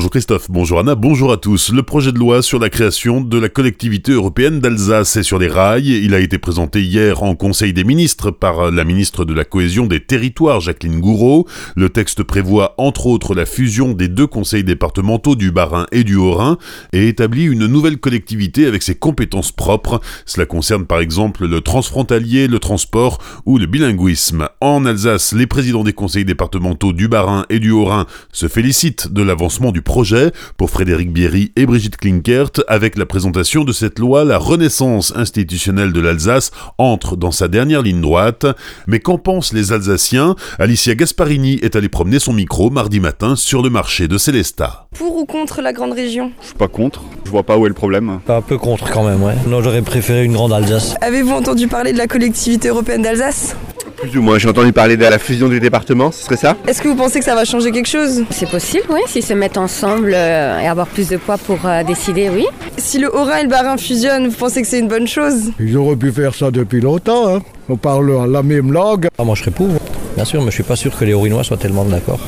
Bonjour Christophe, bonjour Anna, bonjour à tous. Le projet de loi sur la création de la collectivité européenne d'Alsace est sur les rails. Il a été présenté hier en Conseil des ministres par la ministre de la Cohésion des Territoires, Jacqueline Gouraud. Le texte prévoit entre autres la fusion des deux conseils départementaux du Bas-Rhin et du Haut-Rhin et établit une nouvelle collectivité avec ses compétences propres. Cela concerne par exemple le transfrontalier, le transport ou le bilinguisme. En Alsace, les présidents des conseils départementaux du Bas-Rhin et du Haut-Rhin se félicitent de l'avancement du projet. Pour Frédéric Bierry et Brigitte Klinkert, avec la présentation de cette loi, la renaissance institutionnelle de l'Alsace entre dans sa dernière ligne droite. Mais qu'en pensent les Alsaciens? Alicia Gasparini est allée promener son micro mardi matin sur le marché de Célestat. Pour ou contre la grande région? Je suis pas contre, je vois pas où est le problème. Pas un peu contre quand même, ouais. Non, j'aurais préféré une grande Alsace. Avez-vous entendu parler de la collectivité européenne d'Alsace? Plus ou moins, j'ai entendu parler de la fusion des départements, ce serait ça? Est-ce que vous pensez que ça va changer quelque chose? C'est possible, oui, s'ils se mettent ensemble euh, et avoir plus de poids pour euh, décider, oui. Si le Haut-Rhin et le Bas-Rhin fusionnent, vous pensez que c'est une bonne chose? Ils auraient pu faire ça depuis longtemps. Hein. On parle la même langue. Ah, moi je serais pour, bien sûr, mais je suis pas sûr que les Haurinois soient tellement d'accord.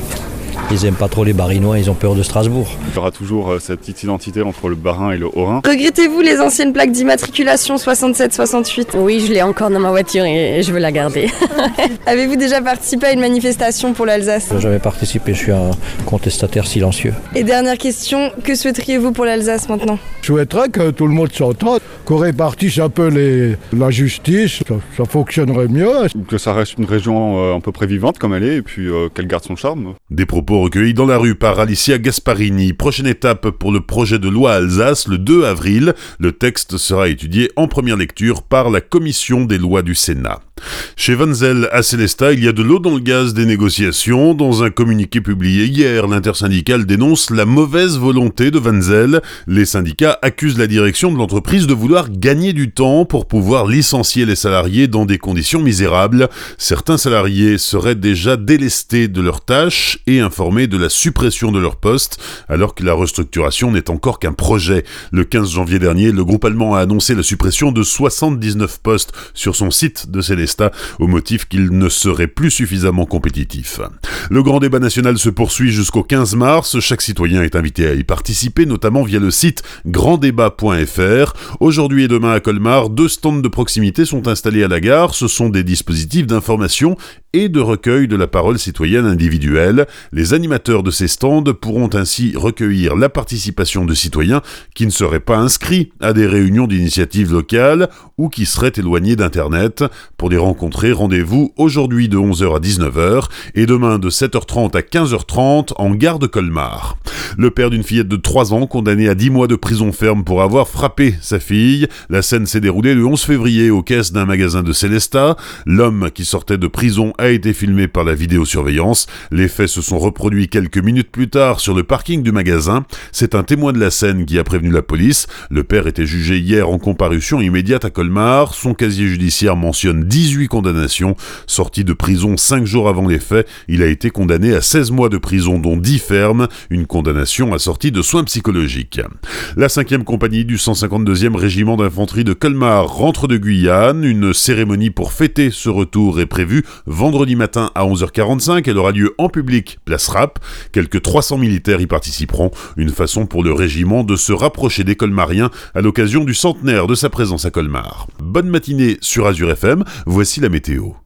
Ils aiment pas trop les Barinois, ils ont peur de Strasbourg. Il y aura toujours euh, cette petite identité entre le Bas-Rhin et le Haut-Rhin. Regrettez-vous les anciennes plaques d'immatriculation 67-68 Oui, je l'ai encore dans ma voiture et je veux la garder. Avez-vous déjà participé à une manifestation pour l'Alsace? J'avais participé, je suis un contestataire silencieux. Et dernière question, que souhaiteriez-vous pour l'Alsace maintenant? Je souhaiterais que tout le monde s'entende, qu'on répartisse un peu les, la justice, ça, ça fonctionnerait mieux. Que ça reste une région euh, à peu près vivante comme elle est et puis euh, qu'elle garde son charme. Des propos recueillis dans la rue par Alicia Gasparini. Prochaine étape pour le projet de loi Alsace le 2 avril. Le texte sera étudié en première lecture par la commission des lois du Sénat. Chez Vanzel à Célestat, il y a de l'eau dans le gaz des négociations. Dans un communiqué publié hier, l'intersyndicale dénonce la mauvaise volonté de Vanzel. Les syndicats accusent la direction de l'entreprise de vouloir gagner du temps pour pouvoir licencier les salariés dans des conditions misérables. Certains salariés seraient déjà délestés de leurs tâches et informés de la suppression de leur poste, alors que la restructuration n'est encore qu'un projet. Le 15 janvier dernier, le groupe allemand a annoncé la suppression de 79 postes sur son site de Célestat au motif qu'il ne serait plus suffisamment compétitif. Le grand débat national se poursuit jusqu'au 15 mars. Chaque citoyen est invité à y participer, notamment via le site granddébat.fr. Aujourd'hui et demain à Colmar, deux stands de proximité sont installés à la gare. Ce sont des dispositifs d'information et de recueil de la parole citoyenne individuelle. Les animateurs de ces stands pourront ainsi recueillir la participation de citoyens qui ne seraient pas inscrits à des réunions d'initiatives locales ou qui seraient éloignés d'Internet. Pour les rencontrer, rendez-vous aujourd'hui de 11h à 19h et demain de 7h30 à 15h30 en gare de Colmar. Le père d'une fillette de 3 ans condamné à 10 mois de prison ferme pour avoir frappé sa fille. La scène s'est déroulée le 11 février aux caisses d'un magasin de Célestat. L'homme qui sortait de prison a été filmé par la vidéosurveillance. Les faits se sont reproduits quelques minutes plus tard sur le parking du magasin. C'est un témoin de la scène qui a prévenu la police. Le père était jugé hier en comparution immédiate à Colmar. Son casier judiciaire mentionne 18 condamnations. Sorti de prison 5 jours avant les faits, il a été condamné à 16 mois de prison dont 10 fermes. Une condamnation assortie de soins psychologiques. La 5e compagnie du 152e régiment d'infanterie de Colmar rentre de Guyane. Une cérémonie pour fêter ce retour est prévue vendredi matin à 11h45. Elle aura lieu en public, place Rap. Quelques 300 militaires y participeront. Une façon pour le régiment de se rapprocher des colmariens à l'occasion du centenaire de sa présence à Colmar. Bonne matinée sur Azure FM. Voici la météo.